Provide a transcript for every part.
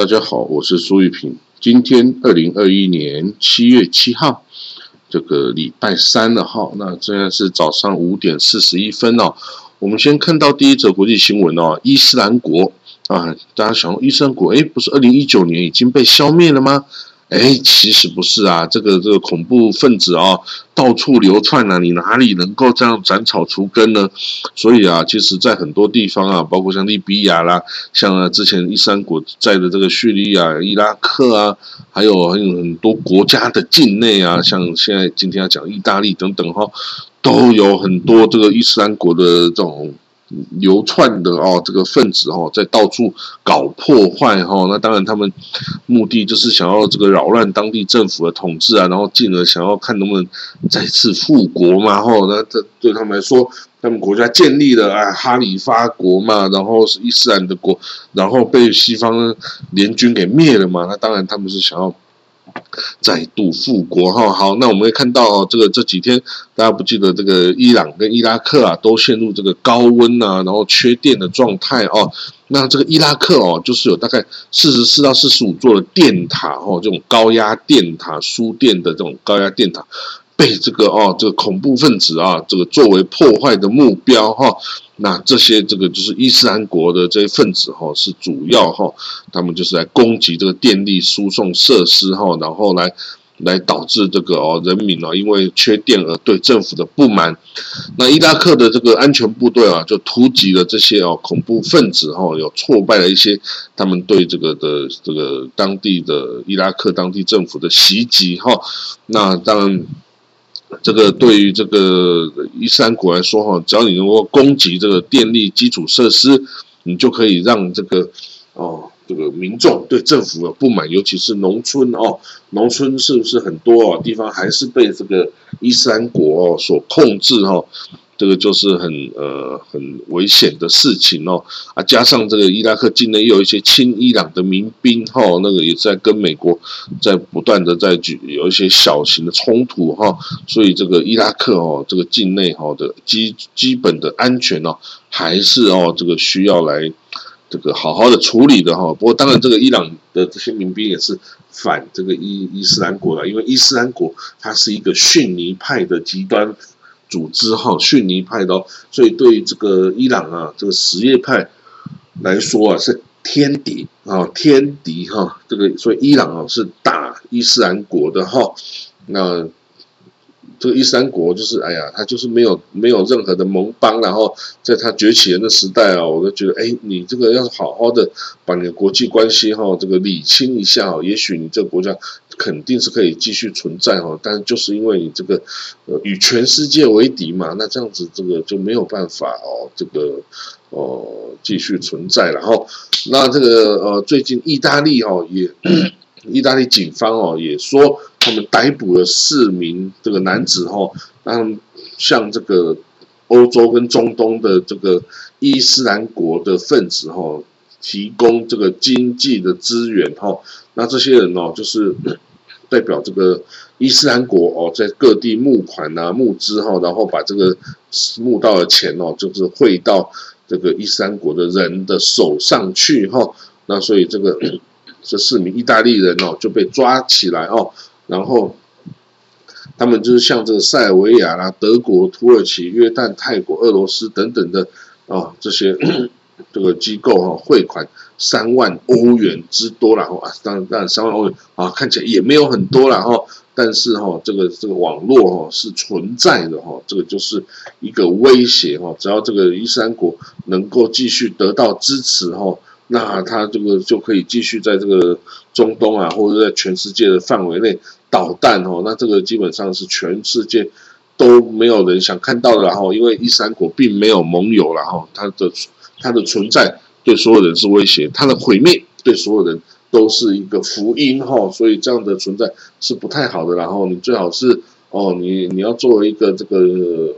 大家好，我是苏玉平。今天二零二一年七月七号，这个礼拜三了哈。那现在是早上五点四十一分哦。我们先看到第一则国际新闻哦，伊斯兰国啊，大家想，伊斯兰国，诶，不是二零一九年已经被消灭了吗？哎，其实不是啊，这个这个恐怖分子啊，到处流窜啊，你哪里能够这样斩草除根呢？所以啊，其实，在很多地方啊，包括像利比亚啦，像啊之前伊斯兰国在的这个叙利亚、伊拉克啊，还有很很多国家的境内啊，像现在今天要讲意大利等等哈，都有很多这个伊斯兰国的这种。流窜的哦，这个分子哦，在到处搞破坏哈，那当然他们目的就是想要这个扰乱当地政府的统治啊，然后进而想要看能不能再次复国嘛，哈，那这对他们来说，他们国家建立了啊哈里发国嘛，然后是伊斯兰的国，然后被西方联军给灭了嘛，那当然他们是想要。再度复国哈，好，那我们会看到这个这几天，大家不记得这个伊朗跟伊拉克啊，都陷入这个高温啊，然后缺电的状态哦。那这个伊拉克哦，就是有大概四十四到四十五座的电塔哦，这种高压电塔输电的这种高压电塔。被这个哦，这个恐怖分子啊，这个作为破坏的目标哈，那这些这个就是伊斯兰国的这些分子哈，是主要哈，他们就是来攻击这个电力输送设施哈，然后来来导致这个哦人民啊，因为缺电而对政府的不满。那伊拉克的这个安全部队啊，就突击了这些哦恐怖分子哈，有挫败了一些他们对这个的这个当地的伊拉克当地政府的袭击哈。那当然。这个对于这个一三国来说，哈，只要你能够攻击这个电力基础设施，你就可以让这个哦，这个民众对政府的不满，尤其是农村哦，农村是不是很多哦地方还是被这个伊斯兰国所控制哈？这个就是很呃很危险的事情哦啊，加上这个伊拉克境内又有一些亲伊朗的民兵哈，那个也在跟美国在不断的在举有一些小型的冲突哈，所以这个伊拉克哦，这个境内哈的基基本的安全哦，还是哦这个需要来这个好好的处理的哈。不过当然，这个伊朗的这些民兵也是反这个伊伊斯兰国的，因为伊斯兰国它是一个逊尼派的极端。组织哈 逊尼派的，所以对这个伊朗啊，这个什叶派来说啊，是天敌啊，天敌哈。这个所以伊朗啊是打伊斯兰国的哈，那。这个伊斯兰国就是，哎呀，他就是没有没有任何的盟邦，然后在他崛起的那时代啊，我都觉得，哎，你这个要是好好的把你的国际关系哈，这个理清一下哦也许你这个国家肯定是可以继续存在哈。但是就是因为你这个呃与全世界为敌嘛，那这样子这个就没有办法哦，这个哦继续存在了哈。那这个呃最近意大利哦也，意大利警方哦也说。他们逮捕了四名这个男子哈，让向这个欧洲跟中东的这个伊斯兰国的分子哈提供这个经济的资源哈。那这些人哦，就是 代表这个伊斯兰国哦，在各地募款啊、募资哈，然后把这个募到的钱哦，就是汇到这个伊斯兰国的人的手上去哈。那所以这个 这四名意大利人哦就被抓起来哦。然后，他们就是像这个塞尔维亚啦、德国、土耳其、约旦、泰国、俄罗斯等等的啊这些 这个机构哈汇款三万欧元之多然后啊，当然当然三万欧元啊看起来也没有很多了哈，但是哈这个这个网络哈是存在的哈，这个就是一个威胁哈，只要这个伊斯兰国能够继续得到支持哈。那他这个就可以继续在这个中东啊，或者在全世界的范围内导弹哦。那这个基本上是全世界都没有人想看到的哈，因为伊斯兰国并没有盟友了哈，它的它的存在对所有人是威胁，它的毁灭对所有人都是一个福音哈，所以这样的存在是不太好的。然后你最好是。哦，你你要作为一个这个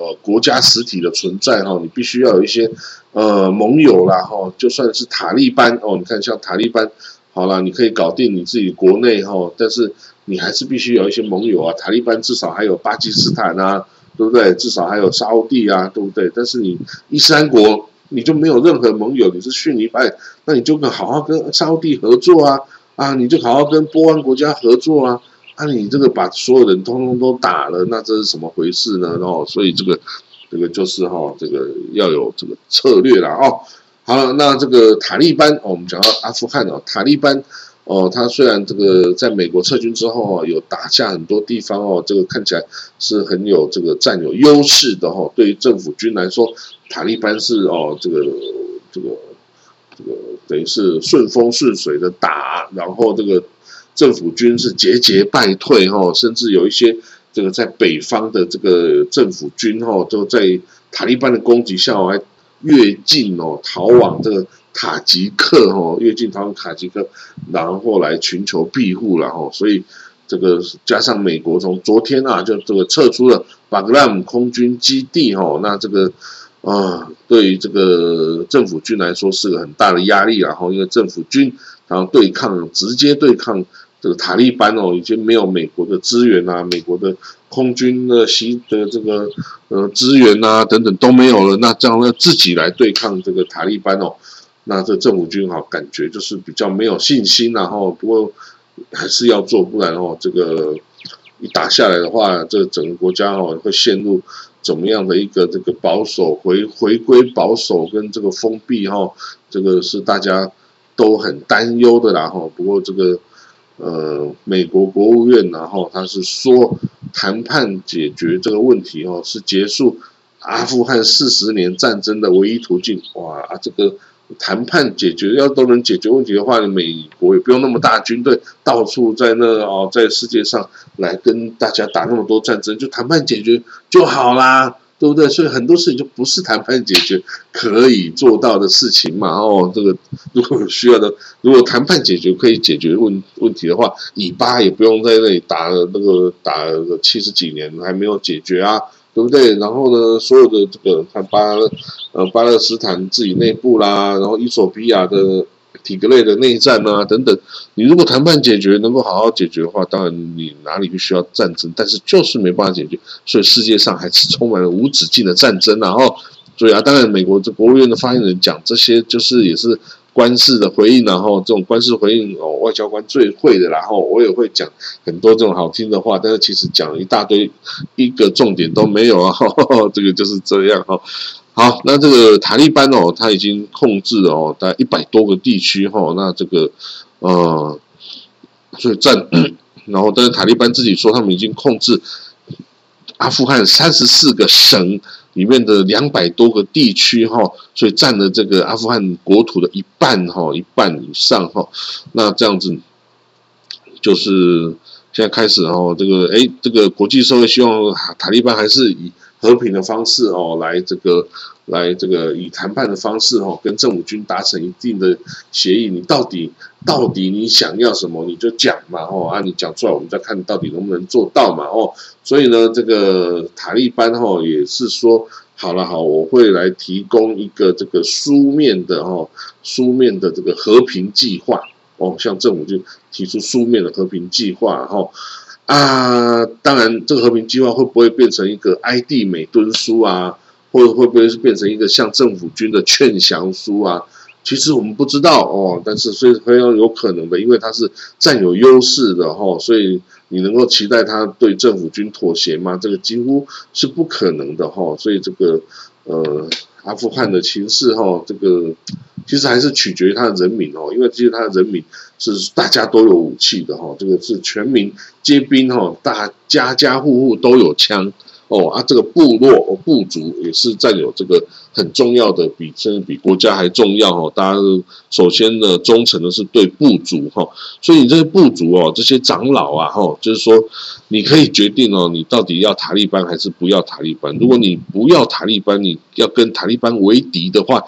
呃国家实体的存在哈，你必须要有一些呃盟友啦哈，就算是塔利班哦，你看像塔利班，好了，你可以搞定你自己国内哈，但是你还是必须有一些盟友啊，塔利班至少还有巴基斯坦啊，对不对？至少还有沙地啊，对不对？但是你伊斯兰国你就没有任何盟友，你是逊尼派，那你就跟好好跟沙地合作啊，啊，你就好好跟波湾国家合作啊，啊，你这个把所有人通通都打了，那这是什么回事呢？然后，所以这个这个就是哈，这个要有这个策略了哦。好了，那这个塔利班哦，我们讲到阿富汗哦，塔利班。哦，他虽然这个在美国撤军之后啊，有打下很多地方哦，这个看起来是很有这个占有优势的哈。对于政府军来说，塔利班是哦，这个这个这个等于是顺风顺水的打，然后这个政府军是节节败退哈，甚至有一些这个在北方的这个政府军哈，都在塔利班的攻击下还越境哦，逃往这个。塔吉克哈越境逃往塔吉克，然后来寻求庇护了哈，所以这个加上美国从昨天啊就这个撤出了巴格拉姆空军基地哈，那这个啊对于这个政府军来说是个很大的压力然后因为政府军然后对抗直接对抗这个塔利班哦，已经没有美国的资源啊，美国的空军的西的这个呃资源啊等等都没有了，那这样呢自己来对抗这个塔利班哦。那这政府军哈，感觉就是比较没有信心，然后不过还是要做，不然哦，这个一打下来的话，这整个国家哦会陷入怎么样的一个这个保守回回归保守跟这个封闭哈，这个是大家都很担忧的啦哈。不过这个呃，美国国务院然后他是说谈判解决这个问题哦，是结束阿富汗四十年战争的唯一途径。哇啊，这个。谈判解决要都能解决问题的话，美国也不用那么大军队到处在那哦，在世界上来跟大家打那么多战争，就谈判解决就好啦，对不对？所以很多事情就不是谈判解决可以做到的事情嘛。哦，这个 如果需要的，如果谈判解决可以解决问问题的话，以巴也不用在那里打了那个打了七十几年还没有解决啊。对不对？然后呢，所有的这个看巴呃巴勒斯坦自己内部啦，然后伊索比亚的体格类的内战啊等等，你如果谈判解决能够好好解决的话，当然你哪里不需要战争，但是就是没办法解决，所以世界上还是充满了无止境的战争然后，所以啊，当然美国这国务院的发言人讲这些，就是也是。官司的回应，然后这种官司回应哦，外交官最会的，然后我也会讲很多这种好听的话，但是其实讲一大堆，一个重点都没有啊，这个就是这样哈。好，那这个塔利班哦，他已经控制了哦，大概一百多个地区哈，那这个呃，所以占，然后但是塔利班自己说他们已经控制阿富汗三十四个省。里面的两百多个地区哈，所以占了这个阿富汗国土的一半哈，一半以上哈。那这样子，就是现在开始哦，这个哎，这个国际社会希望塔利班还是以和平的方式哦，来这个。来，这个以谈判的方式哦，跟政府军达成一定的协议。你到底到底你想要什么，你就讲嘛哦，啊，你讲出来，我们再看到底能不能做到嘛哦。所以呢，这个塔利班哈也是说，好了好，我会来提供一个这个书面的哈，书面的这个和平计划哦，向政府军提出书面的和平计划哈啊，当然这个和平计划会不会变成一个埃蒂美敦书啊？或者会不会是变成一个向政府军的劝降书啊？其实我们不知道哦，但是所以非常有可能的，因为他是占有优势的哈，所以你能够期待他对政府军妥协吗？这个几乎是不可能的哈。所以这个呃，阿富汗的情势哈，这个其实还是取决于他的人民哦，因为其实他的人民是大家都有武器的哈，这个是全民皆兵哈，大家家户户都有枪。哦啊，这个部落哦部族也是占有这个很重要的，比甚至比国家还重要哦。大家首先呢，忠诚的是对部族哈，所以你这些部族哦，这些长老啊哈，就是说你可以决定哦，你到底要塔利班还是不要塔利班。如果你不要塔利班，你要跟塔利班为敌的话。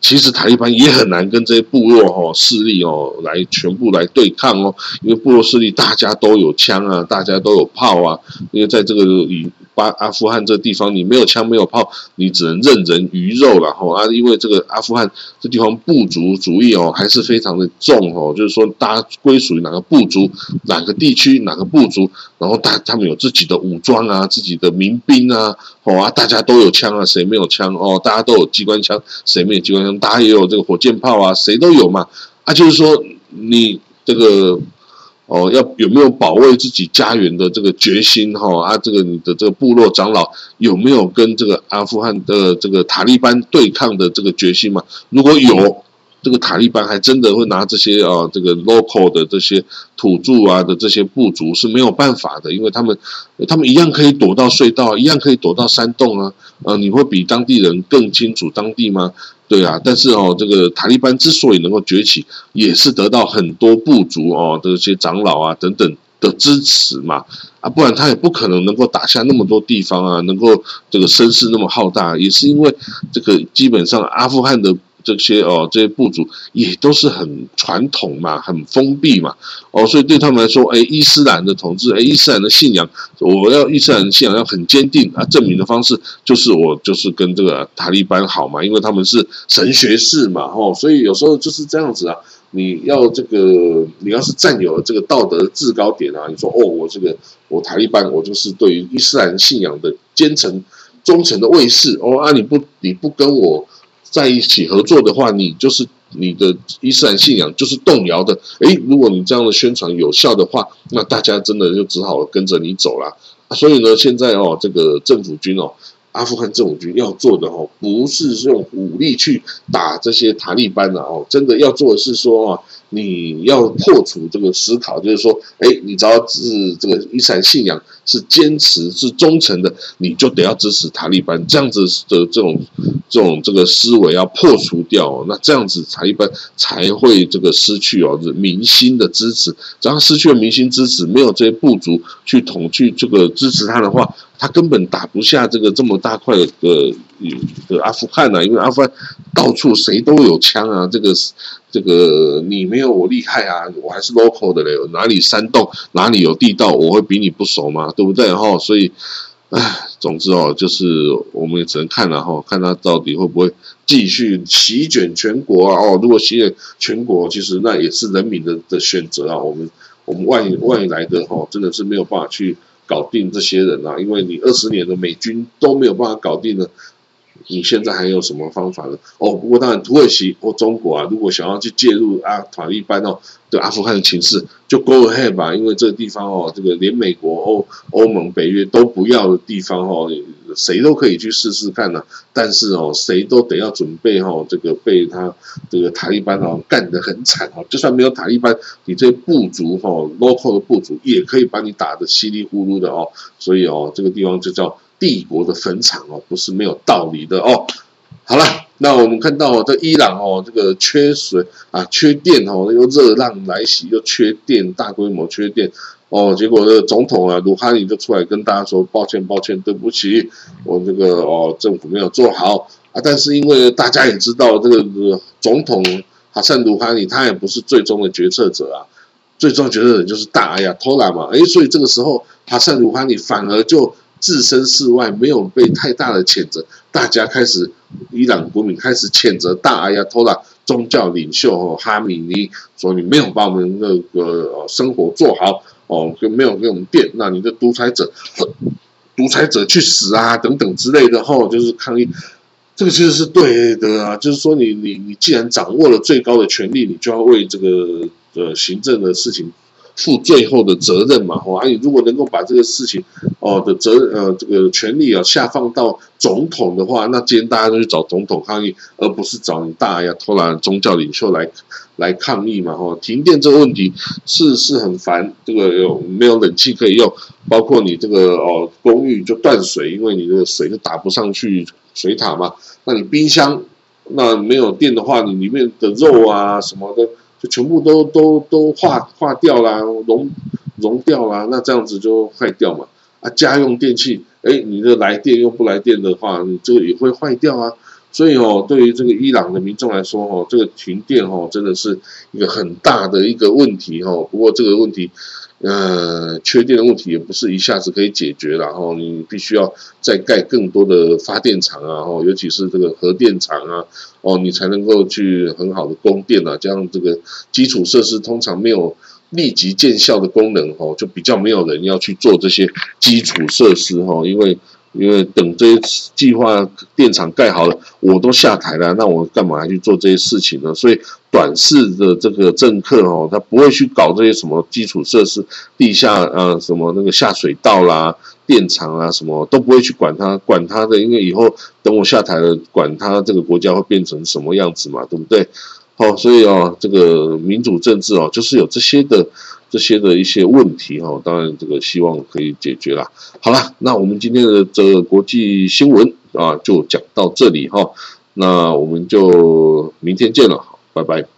其实塔利班也很难跟这些部落哈势力哦来全部来对抗哦，因为部落势力大家都有枪啊，大家都有炮啊，因为在这个以巴阿富汗这地方你没有枪没有炮，你只能任人鱼肉了吼啊！因为这个阿富汗这地方部族主义哦还是非常的重哦，就是说大家归属于哪个部族、哪个地区、哪个部族，然后大他们有自己的武装啊、自己的民兵啊，哦啊，大家都有枪啊，谁没有枪哦？大家都有机关枪，谁没有机关枪？大家也有这个火箭炮啊，谁都有嘛啊！就是说你这个。哦，要有没有保卫自己家园的这个决心哈？啊，这个你的这个部落长老有没有跟这个阿富汗的这个塔利班对抗的这个决心嘛？如果有，这个塔利班还真的会拿这些啊，这个 local 的这些土著啊的这些部族是没有办法的，因为他们他们一样可以躲到隧道，一样可以躲到山洞啊。呃，你会比当地人更清楚当地吗？对啊，但是哦，这个塔利班之所以能够崛起，也是得到很多部族哦这些长老啊等等的支持嘛，啊，不然他也不可能能够打下那么多地方啊，能够这个声势那么浩大，也是因为这个基本上阿富汗的。这些哦，这些部族也都是很传统嘛，很封闭嘛，哦，所以对他们来说，哎，伊斯兰的统治，哎，伊斯兰的信仰，我要伊斯兰信仰要很坚定啊，证明的方式就是我就是跟这个塔利班好嘛，因为他们是神学士嘛，哦，所以有时候就是这样子啊，你要这个，你要是占有了这个道德制高点啊，你说哦，我这个我塔利班，我就是对于伊斯兰信仰的虔诚忠诚的卫士，哦啊，你不你不跟我。在一起合作的话，你就是你的伊斯兰信仰就是动摇的。诶，如果你这样的宣传有效的话，那大家真的就只好跟着你走了。所以呢，现在哦，这个政府军哦，阿富汗政府军要做的哦，不是用武力去打这些塔利班的哦，真的要做的是说啊。你要破除这个思考，就是说，哎，你只要是这个伊斯兰信仰是坚持是忠诚的，你就得要支持塔利班，这样子的这种这种这个思维要破除掉，那这样子塔利班才会这个失去哦民心的支持，只要失去了民心支持，没有这些部族去统去这个支持他的话，他根本打不下这个这么大块的的阿富汗呐，因为阿富汗到处谁都有枪啊，这个。这个你没有我厉害啊，我还是 local 的嘞，哪里山洞哪里有地道，我会比你不熟吗？对不对哈？所以，唉，总之哦，就是我们也只能看了哈，看他到底会不会继续席卷全国啊？哦，如果席卷全国，其实那也是人民的的选择啊。我们我们外外来的哈，真的是没有办法去搞定这些人啊，因为你二十年的美军都没有办法搞定的。你现在还有什么方法呢？哦，不过当然，土耳其或中国啊，如果想要去介入阿塔利班哦对阿富汗的情势，就 go ahead 吧，因为这个地方哦，这个连美国、欧欧盟、北约都不要的地方哦，谁都可以去试试看呢。但是哦，谁都得要准备哦，这个被他这个塔利班哦干得很惨哦。就算没有塔利班，你这些部族哦，local 的部族也可以把你打得稀里糊涂的哦。所以哦，这个地方就叫。帝国的坟场哦，不是没有道理的哦。好了，那我们看到哦，这伊朗哦，这个缺水啊，缺电哦，又热浪来袭，又缺电，大规模缺电哦。结果这个总统啊，鲁哈尼就出来跟大家说：“抱歉，抱歉，对不起，我这个哦，政府没有做好啊。”但是因为大家也知道，这个总统哈桑鲁哈尼他也不是最终的决策者啊，最终决策者就是大阿亚托拉嘛。哎，所以这个时候哈桑鲁哈尼反而就。置身事外，没有被太大的谴责，大家开始，伊朗国民开始谴责大阿亚托拉宗教领袖哈米尼，说你没有把我们那个生活做好哦，就没有给我们电，那你的独裁者，独裁者去死啊等等之类的吼，就是抗议，这个其实是对的啊，就是说你你你既然掌握了最高的权力，你就要为这个呃行政的事情。负最后的责任嘛，吼！而你如果能够把这个事情哦的责呃这个权利啊下放到总统的话，那今天大家都去找总统抗议，而不是找你大呀偷懒宗教领袖来来抗议嘛，吼！停电这个问题是是很烦，这个有没有冷气可以用？包括你这个哦公寓就断水，因为你的水就打不上去水塔嘛。那你冰箱那没有电的话，你里面的肉啊什么的。就全部都都都化化掉啦，融融掉啦，那这样子就坏掉嘛。啊，家用电器，哎，你的来电又不来电的话，你这个也会坏掉啊。所以哦，对于这个伊朗的民众来说，哦，这个停电哦，真的是一个很大的一个问题哦。不过这个问题，呃，缺电的问题也不是一下子可以解决，然后你必须要再盖更多的发电厂啊，哦，尤其是这个核电厂啊，哦，你才能够去很好的供电啊。这样这个基础设施通常没有立即见效的功能，哦，就比较没有人要去做这些基础设施，哦，因为。因为等这些计划电厂盖好了，我都下台了，那我干嘛去做这些事情呢？所以短视的这个政客哦，他不会去搞这些什么基础设施、地下呃什么那个下水道啦、电厂啊什么都不会去管它，管它的，因为以后等我下台了，管它这个国家会变成什么样子嘛，对不对？哦，所以哦，这个民主政治哦，就是有这些的。这些的一些问题哈，当然这个希望可以解决啦。好了，那我们今天的这个国际新闻啊，就讲到这里哈。那我们就明天见了，拜拜。